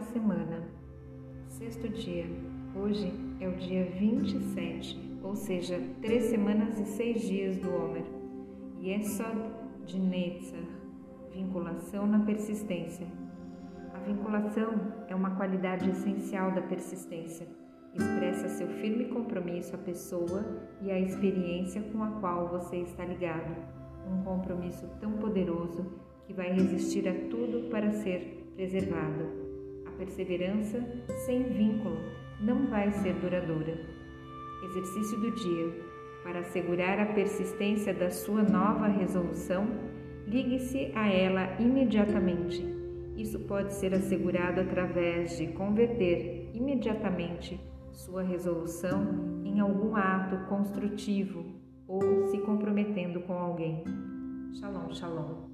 semana. Sexto dia. Hoje é o dia 27, ou seja, três semanas e seis dias do Homer. Yesod de Netzar. Vinculação na persistência. A vinculação é uma qualidade essencial da persistência. Expressa seu firme compromisso à pessoa e à experiência com a qual você está ligado. Um compromisso tão poderoso que vai resistir a tudo para ser preservado. Perseverança sem vínculo não vai ser duradoura. Exercício do dia. Para assegurar a persistência da sua nova resolução, ligue-se a ela imediatamente. Isso pode ser assegurado através de converter imediatamente sua resolução em algum ato construtivo ou se comprometendo com alguém. Shalom, shalom.